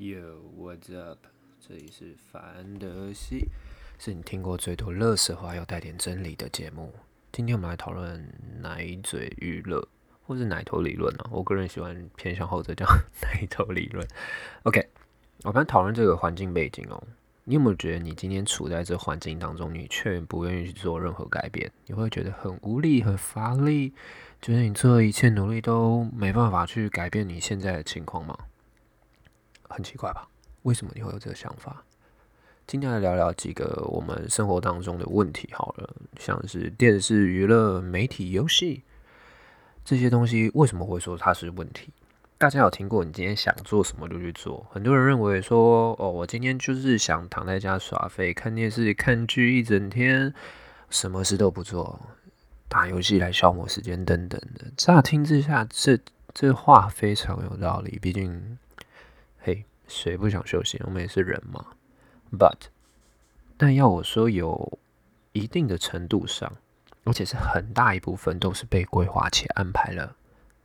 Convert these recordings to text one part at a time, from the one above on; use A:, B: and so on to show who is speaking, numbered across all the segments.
A: Yo, what's up？这里是凡德西，是你听过最多乐色话又带点真理的节目。今天我们来讨论奶嘴娱乐，或是奶头理论啊。我个人喜欢偏向后者，叫 奶头理论。OK，我们讨论这个环境背景哦。你有没有觉得你今天处在这环境当中，你却不愿意去做任何改变？你会觉得很无力、很乏力，觉得你做的一切努力都没办法去改变你现在的情况吗？很奇怪吧？为什么你会有这个想法？今天来聊聊几个我们生活当中的问题好了，像是电视、娱乐、媒体、游戏这些东西，为什么会说它是问题？大家有听过你今天想做什么就去做？很多人认为说，哦，我今天就是想躺在家耍废、看电视、看剧一整天，什么事都不做，打游戏来消磨时间等等的。乍听之下，这这话非常有道理，毕竟。嘿，谁不想休息？我们也是人嘛。But，但要我说，有一定的程度上，而且是很大一部分，都是被规划且安排了。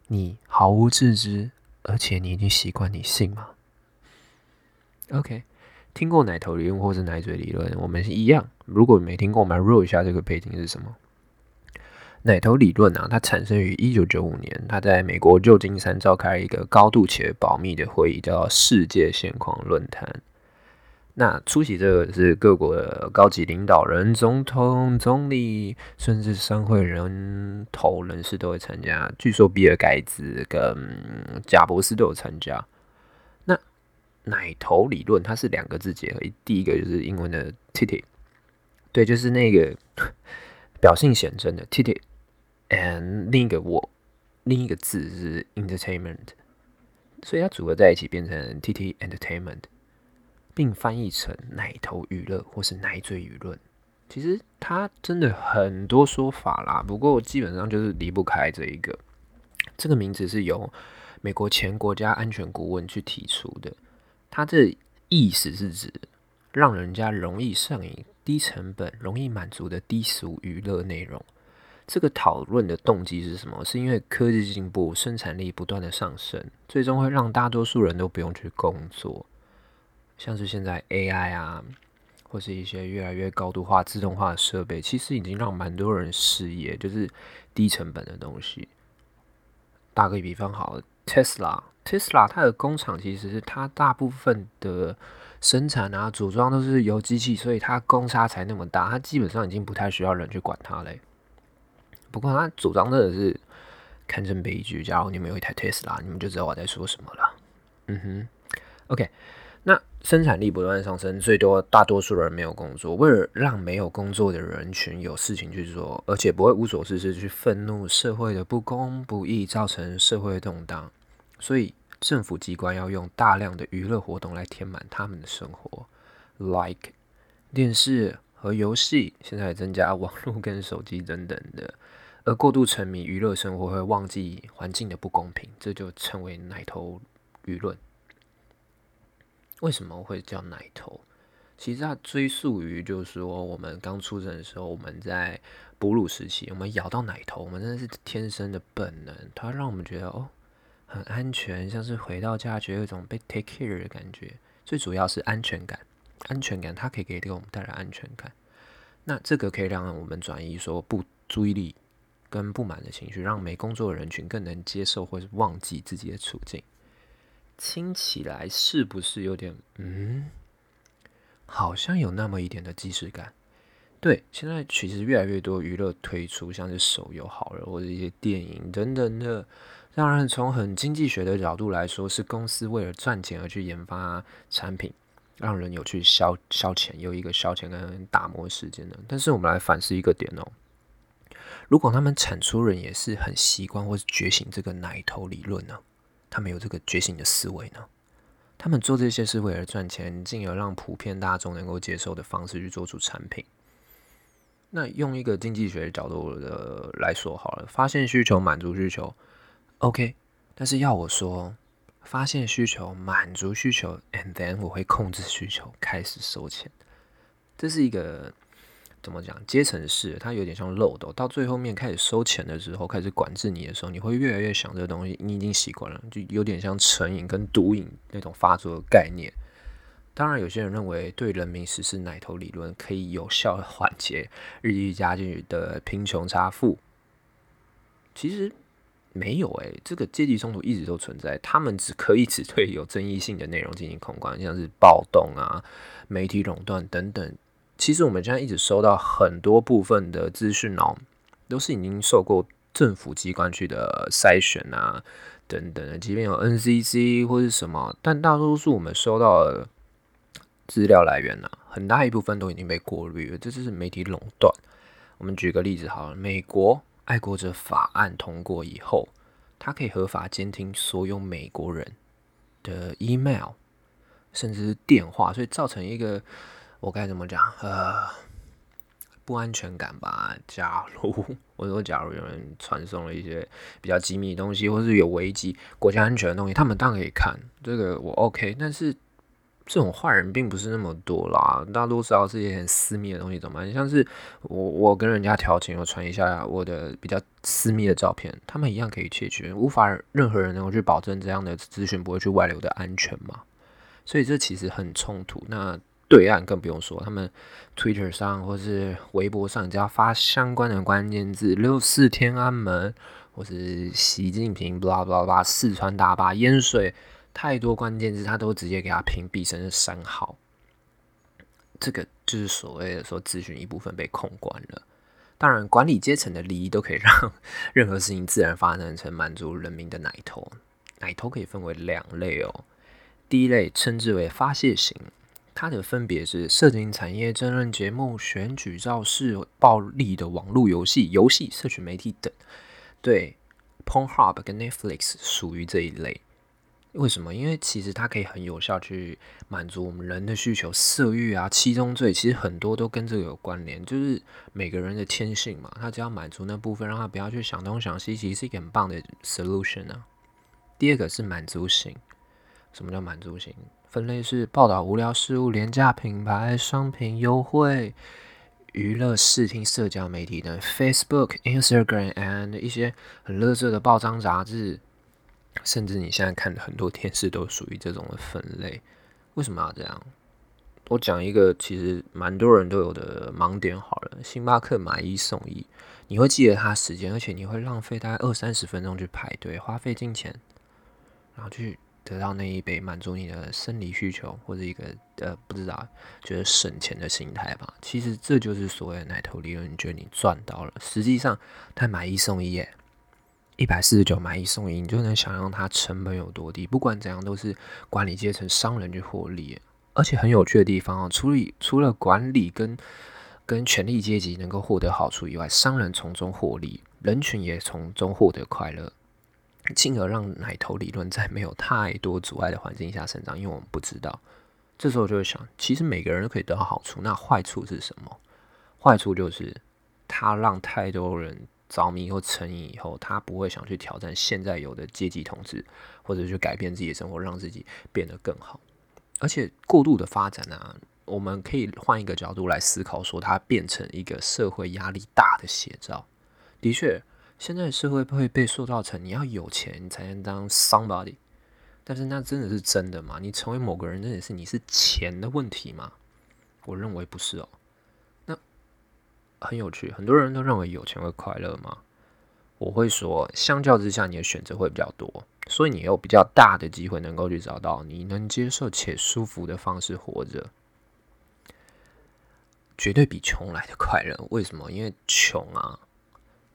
A: 你毫无自知，而且你已经习惯，你信吗？OK，听过奶头理论或是奶嘴理论，我们是一样。如果没听过，我们来 roll 一下这个背景是什么？奶头理论啊，它产生于一九九五年，它在美国旧金山召开一个高度且保密的会议，叫世界现况论坛。那出席这个是各国的高级领导人、总统、总理，甚至商会人头人士都会参加。据说比尔盖茨跟贾博士都有参加。那奶头理论它是两个字结合，第一个就是英文的 titty，对，就是那个 表性显征的 titty。And 另一个我，另一个字是 entertainment，所以它组合在一起变成 T T entertainment，并翻译成奶头娱乐或是奶嘴舆论。其实它真的很多说法啦，不过基本上就是离不开这一个。这个名字是由美国前国家安全顾问去提出的，它这意思是指让人家容易上瘾、低成本、容易满足的低俗娱乐内容。这个讨论的动机是什么？是因为科技进步，生产力不断的上升，最终会让大多数人都不用去工作。像是现在 AI 啊，或是一些越来越高度化、自动化的设备，其实已经让蛮多人失业，就是低成本的东西。打个比方，好，Tesla，Tesla 它的工厂其实是它大部分的生产啊、组装都是由机器，所以它公差才那么大，它基本上已经不太需要人去管它嘞。不过他主张的是堪称悲剧。假如你们有一台特斯拉，你们就知道我在说什么了。嗯哼，OK。那生产力不断上升，最多大多数人没有工作。为了让没有工作的人群有事情去做，而且不会无所事事去愤怒社会的不公不义，造成社会动荡，所以政府机关要用大量的娱乐活动来填满他们的生活，like 电视和游戏，现在增加网络跟手机等等的。而过度沉迷娱乐生活，会忘记环境的不公平，这就称为奶头舆论。为什么会叫奶头？其实它追溯于，就是说我们刚出生的时候，我们在哺乳时期，我们咬到奶头，我们真的是天生的本能，它让我们觉得哦很安全，像是回到家，觉得有一种被 take care 的感觉。最主要是安全感，安全感它可以给给我们带来安全感。那这个可以让我们转移说不注意力。跟不满的情绪，让没工作的人群更能接受或是忘记自己的处境。听起来是不是有点嗯，好像有那么一点的即视感？对，现在其实越来越多娱乐推出，像是手游好了，或者一些电影等等的。当然，从很经济学的角度来说，是公司为了赚钱而去研发产品，让人有去消消遣，有一个消遣跟打磨时间的。但是我们来反思一个点哦。如果他们产出人也是很习惯或是觉醒这个奶头理论呢？他们有这个觉醒的思维呢？他们做这些是为了赚钱，进而让普遍大众能够接受的方式去做出产品。那用一个经济学的角度的来说好了，发现需求，满足需求，OK。但是要我说，发现需求，满足需求，and then 我会控制需求，开始收钱，这是一个。怎么讲阶层式，它有点像漏斗，到最后面开始收钱的时候，开始管制你的时候，你会越来越想这个东西，你已经习惯了，就有点像成瘾跟毒瘾那种发作的概念。当然，有些人认为对人民实施奶头理论可以有效缓解日益加剧的贫穷差富，其实没有诶，这个阶级冲突一直都存在，他们只可以只对有争议性的内容进行控管，像是暴动啊、媒体垄断等等。其实我们现在一直收到很多部分的资讯哦，都是已经受过政府机关去的筛选啊等等的，即便有 NCC 或是什么，但大多数我们收到的资料来源呢，很大一部分都已经被过滤了，这就是媒体垄断。我们举个例子好了，美国爱国者法案通过以后，它可以合法监听所有美国人的 email，甚至是电话，所以造成一个。我该怎么讲？呃，不安全感吧。假如我说，假如有人传送了一些比较机密的东西，或是有危机国家安全的东西，他们当然可以看这个，我 OK。但是这种坏人并不是那么多啦，大多数是一些很私密的东西，怎么办？像是我我跟人家调情，我传一下我的比较私密的照片，他们一样可以窃取，无法任何人能够去保证这样的资讯不会去外流的安全嘛？所以这其实很冲突。那对岸更不用说，他们 Twitter 上或是微博上，只要发相关的关键字“六四天安门”或是习近平 blah blah blah 四川大坝淹水，太多关键字，他都直接给他屏蔽甚至删号。这个就是所谓的说资讯一部分被控管了。当然，管理阶层的利益都可以让 任何事情自然发展成满足人民的奶头。奶头可以分为两类哦，第一类称之为发泄型。它的分别是色情产业、争论节目、选举造势、暴力的网络游戏、游戏、社群媒体等。对，Pornhub 跟 Netflix 属于这一类。为什么？因为其实它可以很有效去满足我们人的需求，色欲啊、七宗罪，其实很多都跟这个有关联，就是每个人的天性嘛。他只要满足那部分，让他不要去想东想西，其实是一个很棒的 solution 啊。第二个是满足型。什么叫满足型？分类是报道无聊事物、廉价品牌商品优惠、娱乐视听、社交媒体等，Facebook、Instagram and 一些很乐色的报章杂志，甚至你现在看的很多电视都属于这种的分类。为什么要这样？我讲一个其实蛮多人都有的盲点好了，星巴克买一送一，你会记得它时间，而且你会浪费大概二三十分钟去排队，花费金钱，然后去。得到那一杯满足你的生理需求，或者一个呃不知道觉得省钱的心态吧。其实这就是所谓的奶头利润，你觉得你赚到了。实际上，他买一送一，耶，一百四十九买一送一，你就能想象它成本有多低。不管怎样，都是管理阶层商人去获利。而且很有趣的地方啊，除了除了管理跟跟权力阶级能够获得好处以外，商人从中获利，人群也从中获得快乐。进而让奶头理论在没有太多阻碍的环境下生长，因为我们不知道。这时候就会想，其实每个人都可以得到好处，那坏处是什么？坏处就是它让太多人着迷或成瘾以后，他不会想去挑战现在有的阶级统治，或者去改变自己的生活，让自己变得更好。而且过度的发展呢，我们可以换一个角度来思考，说它变成一个社会压力大的写照。的确。现在社会会被塑造成你要有钱你才能当 somebody，但是那真的是真的吗？你成为某个人真的是你是钱的问题吗？我认为不是哦。那很有趣，很多人都认为有钱会快乐吗？我会说，相较之下，你的选择会比较多，所以你有比较大的机会能够去找到你能接受且舒服的方式活着，绝对比穷来的快乐。为什么？因为穷啊。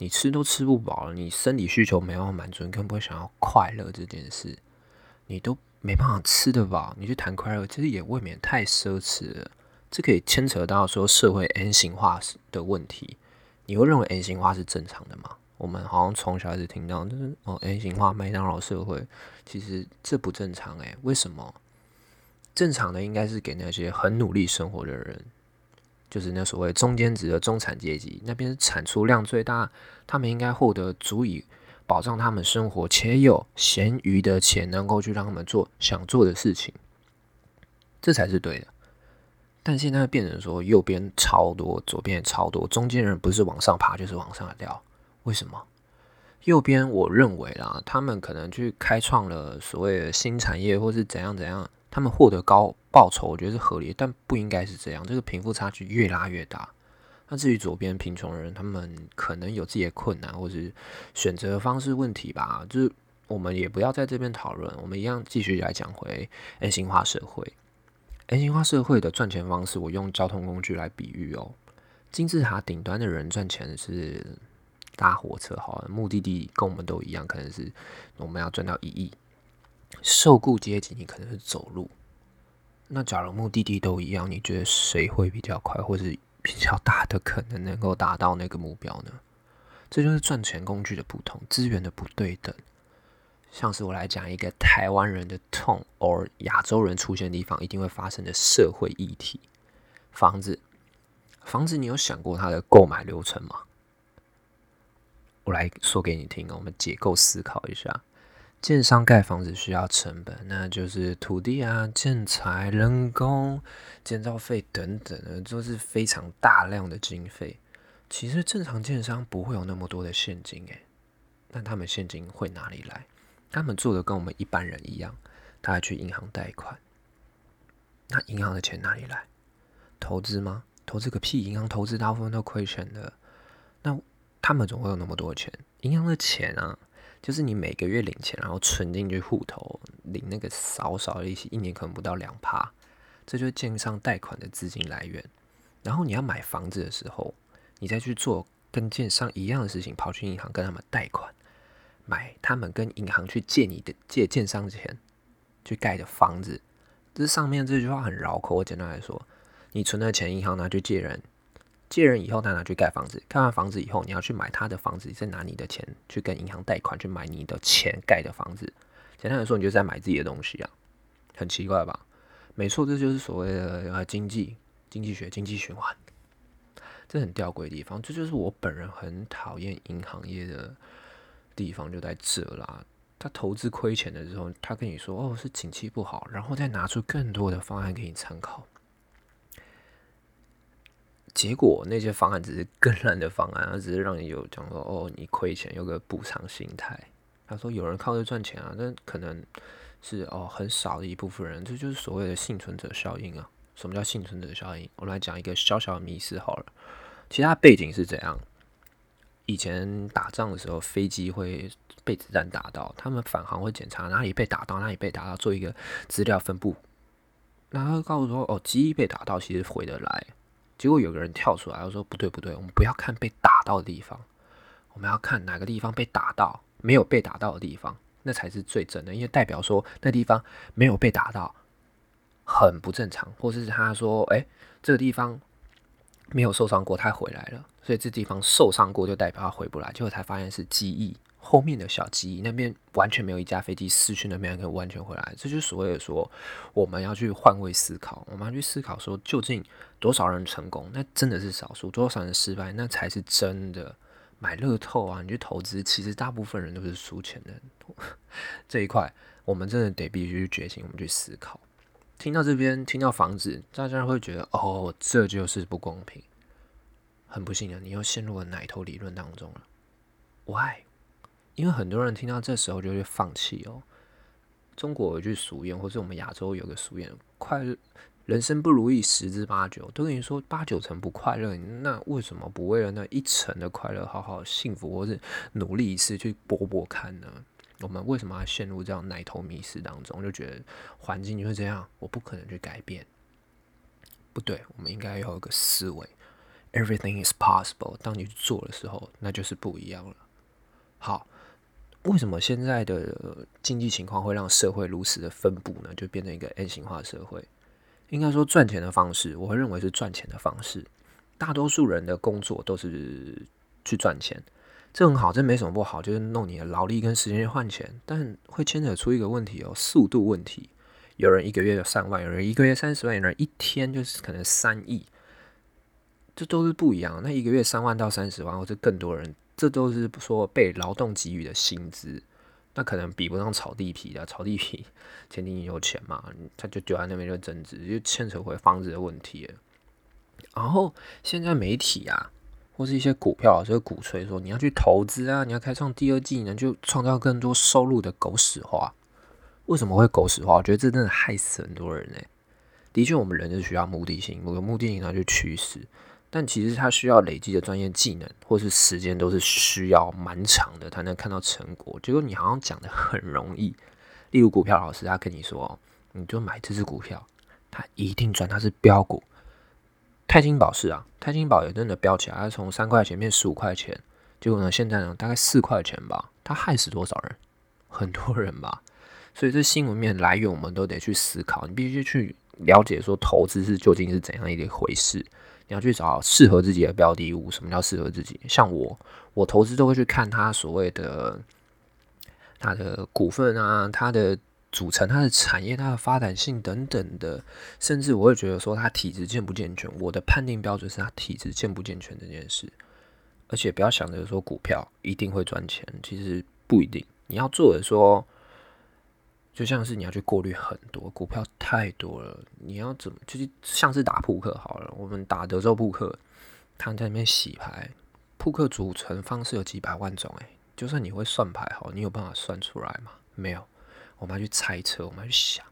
A: 你吃都吃不饱了，你生理需求没办法满足，你更不会想要快乐这件事。你都没办法吃得饱，你去谈快乐，其实也未免太奢侈了。这可以牵扯到说社会 N 型化的问题。你会认为 N 型化是正常的吗？我们好像从小一直听到，就是哦 N 型化麦当劳社会，其实这不正常诶，为什么？正常的应该是给那些很努力生活的人。就是那所谓中间值的中产阶级，那边产出量最大，他们应该获得足以保障他们生活且有闲余的钱，能够去让他们做想做的事情，这才是对的。但现在变成说右边超多，左边也超多，中间人不是往上爬就是往上掉，为什么？右边我认为啦，他们可能去开创了所谓的新产业，或是怎样怎样，他们获得高报酬，我觉得是合理，但不应该是这样，这个贫富差距越拉越大。那至于左边贫穷的人，他们可能有自己的困难，或是选择方式问题吧，就是我们也不要在这边讨论，我们一样继续来讲回 N 型化社会。N 型化社会的赚钱方式，我用交通工具来比喻哦，金字塔顶端的人赚钱是。搭火车好了，目的地跟我们都一样，可能是我们要赚到一亿。受雇阶级你可能是走路。那假如目的地都一样，你觉得谁会比较快，或是比较大的可能能够达到那个目标呢？这就是赚钱工具的不同，资源的不对等。像是我来讲一个台湾人的痛，而亚洲人出现的地方一定会发生的社会议题：房子。房子，你有想过它的购买流程吗？我来说给你听我们解构思考一下，建商盖房子需要成本，那就是土地啊、建材、人工、建造费等等的，都是非常大量的经费。其实正常建商不会有那么多的现金诶，那他们现金会哪里来？他们做的跟我们一般人一样，他还去银行贷款。那银行的钱哪里来？投资吗？投资个屁！银行投资大部分都亏钱的。那他们总会有那么多钱，银行的钱啊，就是你每个月领钱，然后存进去户头，领那个少少的利息，一年可能不到两趴，这就是建商贷款的资金来源。然后你要买房子的时候，你再去做跟建商一样的事情，跑去银行跟他们贷款，买他们跟银行去借你的借建商钱去盖的房子。这上面这句话很绕口，我简单来说，你存的钱，银行拿去借人。借人以后，他拿去盖房子，盖完房子以后，你要去买他的房子，再拿你的钱去跟银行贷款去买你的钱盖的房子。简单来说，你就在买自己的东西啊，很奇怪吧？没错，这就是所谓的呃经济经济学经济循环，这很吊诡的地方。这就是我本人很讨厌银行业的地方，就在这啦。他投资亏钱的时候，他跟你说哦是景气不好，然后再拿出更多的方案给你参考。结果那些方案只是更烂的方案，他只是让你有讲说哦，你亏钱有个补偿心态。他说有人靠这赚钱啊，那可能是哦很少的一部分人，这就是所谓的幸存者效应啊。什么叫幸存者效应？我们来讲一个小小的迷思好了。其他背景是怎样？以前打仗的时候，飞机会被子弹打到，他们返航会检查哪里被打到，哪里被打到，做一个资料分布。然后告诉说哦，机被打到其实回得来。结果有个人跳出来，他说：“不对，不对，我们不要看被打到的地方，我们要看哪个地方被打到，没有被打到的地方，那才是最正的，因为代表说那地方没有被打到，很不正常，或是他说，哎，这个地方没有受伤过，他回来了，所以这地方受伤过就代表他回不来，结果才发现是记忆。”后面的小机翼那边完全没有一架飞机失去那边可以完全回来，这就是所谓的说我们要去换位思考，我们要去思考说究竟多少人成功，那真的是少数；多少人失败，那才是真的。买乐透啊，你去投资，其实大部分人都是输钱的。这一块我们真的得必须去觉醒，我们去思考。听到这边，听到房子，大家会觉得哦，这就是不公平。很不幸的，你又陷入了奶头理论当中了。Why？因为很多人听到这时候就会放弃哦。中国有句俗谚，或是我们亚洲有个俗谚：快乐人生不如意十之八九。都跟你说八九成不快乐，那为什么不为了那一成的快乐好好幸福，或是努力一次去搏搏看呢？我们为什么要陷入这样奶头迷失当中？就觉得环境就是这样，我不可能去改变。不对，我们应该要有一个思维：everything is possible。当你去做的时候，那就是不一样了。好。为什么现在的经济情况会让社会如此的分布呢？就变成一个 N 型化社会。应该说赚钱的方式，我会认为是赚钱的方式。大多数人的工作都是去赚钱，这很好，这没什么不好，就是弄你的劳力跟时间去换钱。但会牵扯出一个问题哦，速度问题。有人一个月有上万，有人一个月三十万，有人一天就是可能三亿，这都是不一样。那一个月三万到三十万，或者更多人。这都是说被劳动给予的薪资，那可能比不上炒地皮的，炒地皮前提你有钱嘛，他就丢在那边就增值，就牵扯回房子的问题。然后现在媒体啊，或是一些股票，就鼓吹说你要去投资啊，你要开创第二技能，就创造更多收入的狗屎话。为什么会狗屎话？我觉得这真的害死很多人哎。的确，我们人是需要目的性，有目的性它就驱使。但其实他需要累积的专业技能或是时间都是需要蛮长的，才能看到成果。结果你好像讲的很容易，例如股票老师他跟你说，你就买这只股票，它一定赚，它是标股。泰金宝是啊，泰金宝也真的飙起来，它从三块钱变十五块钱，结果呢现在呢大概四块钱吧，它害死多少人？很多人吧。所以这新闻面来源我们都得去思考，你必须去了解说投资是究竟是怎样一回事。你要去找适合自己的标的物。什么叫适合自己？像我，我投资都会去看它所谓的它的股份啊，它的组成、它的产业、它的发展性等等的，甚至我会觉得说它体质健不健全。我的判定标准是它体质健不健全这件事。而且不要想着说股票一定会赚钱，其实不一定。你要做的说。就像是你要去过滤很多股票太多了，你要怎么就是像是打扑克好了，我们打德州扑克，他在那边洗牌，扑克组成方式有几百万种，诶，就算你会算牌好，你有办法算出来吗？没有，我们要去猜测，我们要去想。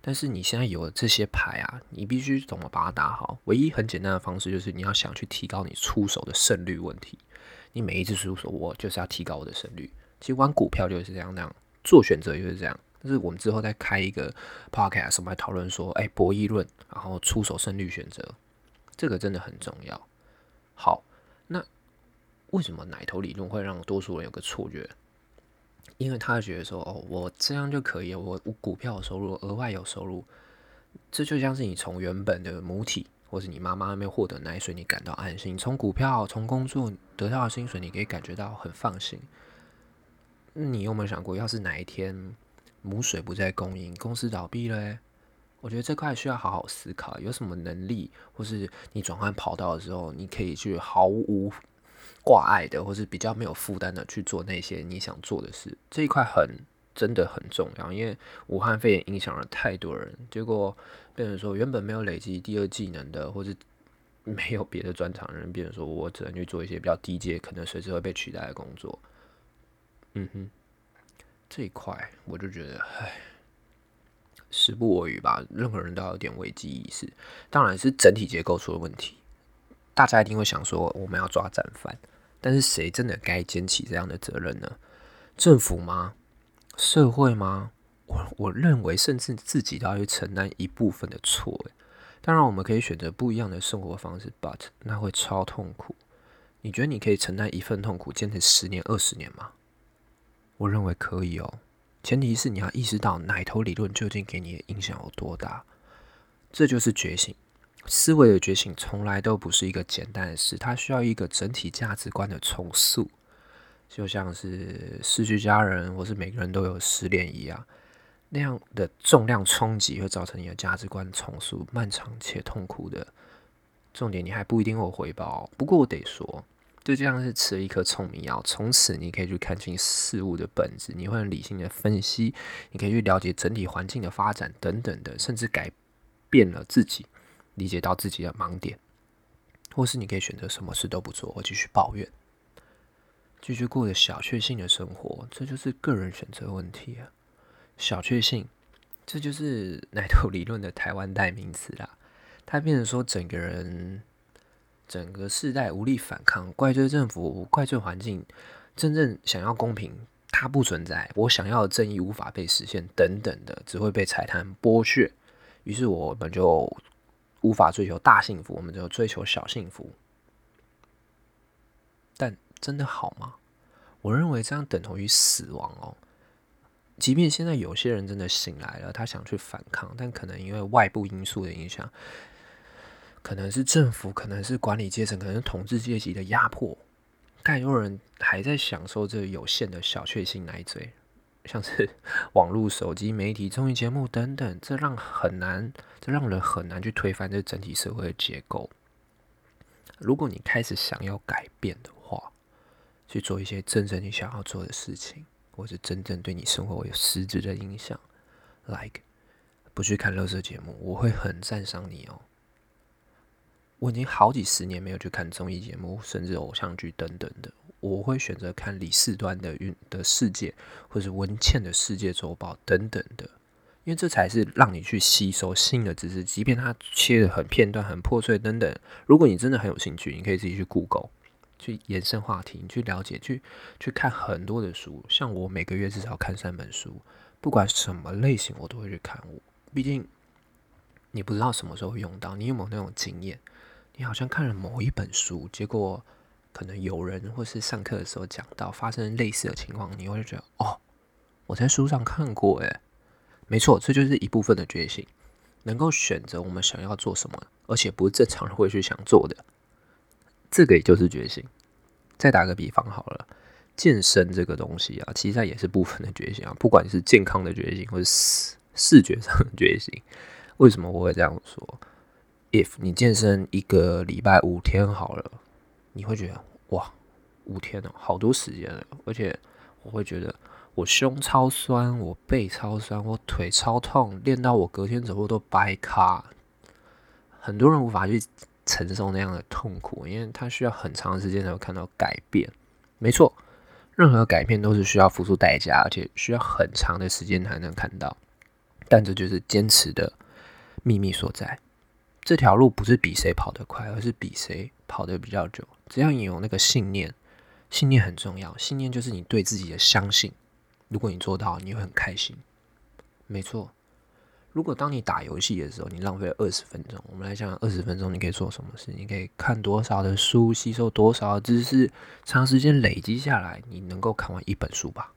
A: 但是你现在有了这些牌啊，你必须怎么把它打好？唯一很简单的方式就是你要想去提高你出手的胜率问题。你每一次出手，我就是要提高我的胜率。其实玩股票就是这样，那样做选择就是这样。就是我们之后再开一个 podcast，我们来讨论说，哎，博弈论，然后出手胜率选择，这个真的很重要。好，那为什么奶头理论会让多数人有个错觉？因为他觉得说，哦，我这样就可以，我股票收入额外有收入，这就像是你从原本的母体或是你妈妈那边获得奶水，你感到安心；从股票、从工作得到的薪水，你可以感觉到很放心。你有没有想过，要是哪一天？母水不再供应，公司倒闭了。我觉得这块需要好好思考，有什么能力，或是你转换跑道的时候，你可以去毫无挂碍的，或是比较没有负担的去做那些你想做的事。这一块很真的很重要，因为武汉肺炎影响了太多人，结果变成说原本没有累积第二技能的，或是 没有别的专长的人，变成说我只能去做一些比较低阶，可能随时会被取代的工作。嗯哼。这一块我就觉得，唉，时不我与吧。任何人都要有点危机意识，当然是整体结构出了问题。大家一定会想说，我们要抓战犯，但是谁真的该肩起这样的责任呢？政府吗？社会吗？我我认为，甚至自己都要去承担一部分的错。当然，我们可以选择不一样的生活方式，but 那会超痛苦。你觉得你可以承担一份痛苦，坚持十年、二十年吗？我认为可以哦，前提是你要意识到奶头理论究竟给你的影响有多大。这就是觉醒，思维的觉醒从来都不是一个简单的事，它需要一个整体价值观的重塑，就像是失去家人或是每个人都有失恋一样，那样的重量冲击会造成你的价值观重塑，漫长且痛苦的。重点你还不一定有回报，不过我得说。就像是吃了一颗聪明药，从此你可以去看清事物的本质，你会很理性的分析，你可以去了解整体环境的发展等等的，甚至改变了自己，理解到自己的盲点，或是你可以选择什么事都不做，或继续抱怨，继续过着小确幸的生活，这就是个人选择问题啊。小确幸，这就是 奶头理论的台湾代名词啦，它变成说整个人。整个世代无力反抗，怪罪政府，怪罪环境，真正想要公平，它不存在。我想要的正义无法被实现，等等的，只会被踩踏剥削。于是我们就无法追求大幸福，我们就追求小幸福。但真的好吗？我认为这样等同于死亡哦。即便现在有些人真的醒来了，他想去反抗，但可能因为外部因素的影响。可能是政府，可能是管理阶层，可能是统治阶级的压迫，但有人还在享受这有限的小确幸奶嘴，像是 网络、手机、媒体、综艺节目等等，这让很难，这让人很难去推翻这整体社会的结构。如果你开始想要改变的话，去做一些真正你想要做的事情，或是真正对你生活有实质的影响，like 不去看乐色节目，我会很赞赏你哦。我已经好几十年没有去看综艺节目，甚至偶像剧等等的，我会选择看李四端的运的世界，或者文倩的世界周报等等的，因为这才是让你去吸收新的知识，即便它切的很片段、很破碎等等。如果你真的很有兴趣，你可以自己去 Google。去延伸话题，你去了解，去去看很多的书。像我每个月至少看三本书，不管什么类型，我都会去看。我毕竟你不知道什么时候会用到，你有没有那种经验？你好像看了某一本书，结果可能有人或是上课的时候讲到发生类似的情况，你会觉得哦，我在书上看过，诶，没错，这就是一部分的觉醒，能够选择我们想要做什么，而且不是正常人会去想做的。这个也就是觉醒。再打个比方好了，健身这个东西啊，其实它也是部分的觉醒啊。不管是健康的觉醒，或是视视觉上的觉醒，为什么我会这样说？If 你健身一个礼拜五天好了，你会觉得哇，五天哦，好多时间了。而且我会觉得我胸超酸，我背超酸，我腿超痛，练到我隔天走路都掰卡。很多人无法去。承受那样的痛苦，因为他需要很长时间才会看到改变。没错，任何改变都是需要付出代价，而且需要很长的时间才能看到。但这就是坚持的秘密所在。这条路不是比谁跑得快，而是比谁跑得比较久。只要你有那个信念，信念很重要。信念就是你对自己的相信。如果你做到，你会很开心。没错。如果当你打游戏的时候，你浪费了二十分钟，我们来讲二十分钟你可以做什么事？你可以看多少的书，吸收多少的知识，长时间累积下来，你能够看完一本书吧？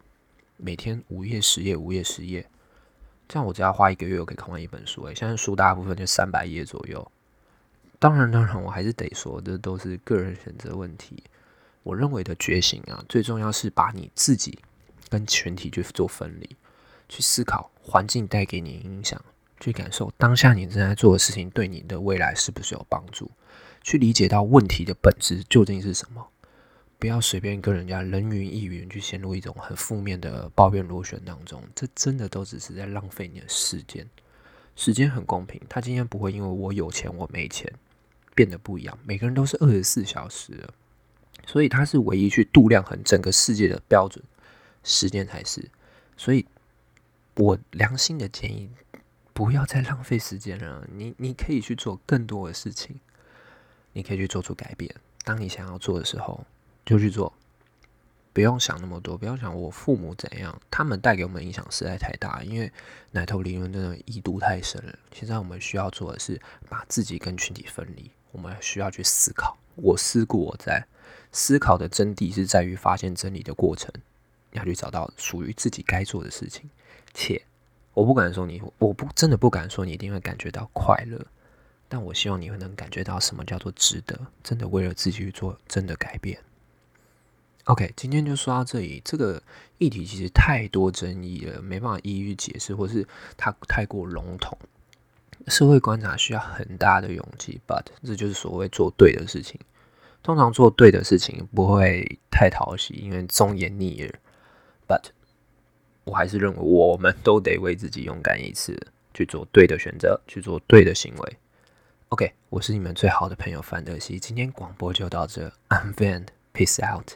A: 每天五页十页，五页十页，这样我只要花一个月，我可以看完一本书。诶，现在书大部分就三百页左右。当然，当然，我还是得说，这都是个人选择问题。我认为的觉醒啊，最重要是把你自己跟全体去做分离。去思考环境带给你影响，去感受当下你正在做的事情对你的未来是不是有帮助，去理解到问题的本质究竟是什么。不要随便跟人家人云亦云，去陷入一种很负面的抱怨螺旋当中，这真的都只是在浪费你的时间。时间很公平，他今天不会因为我有钱我没钱变得不一样。每个人都是二十四小时，所以他是唯一去度量衡整个世界的标准，时间才是。所以。我良心的建议，不要再浪费时间了。你你可以去做更多的事情，你可以去做出改变。当你想要做的时候，就去做，不用想那么多，不要想我父母怎样，他们带给我们影响实在太大。因为奶头理论真的意度太深了。现在我们需要做的是把自己跟群体分离。我们需要去思考，我思故我在。思考的真谛是在于发现真理的过程，要去找到属于自己该做的事情。且，我不敢说你，我不真的不敢说你一定会感觉到快乐，但我希望你会能感觉到什么叫做值得，真的为了自己去做真的改变。OK，今天就说到这里。这个议题其实太多争议了，没办法一一解释，或是它太过笼统。社会观察需要很大的勇气，But 这就是所谓做对的事情。通常做对的事情不会太讨喜，因为忠言逆耳。But 我还是认为，我们都得为自己勇敢一次，去做对的选择，去做对的行为。OK，我是你们最好的朋友范德西，今天广播就到这，I'm Van，peace out。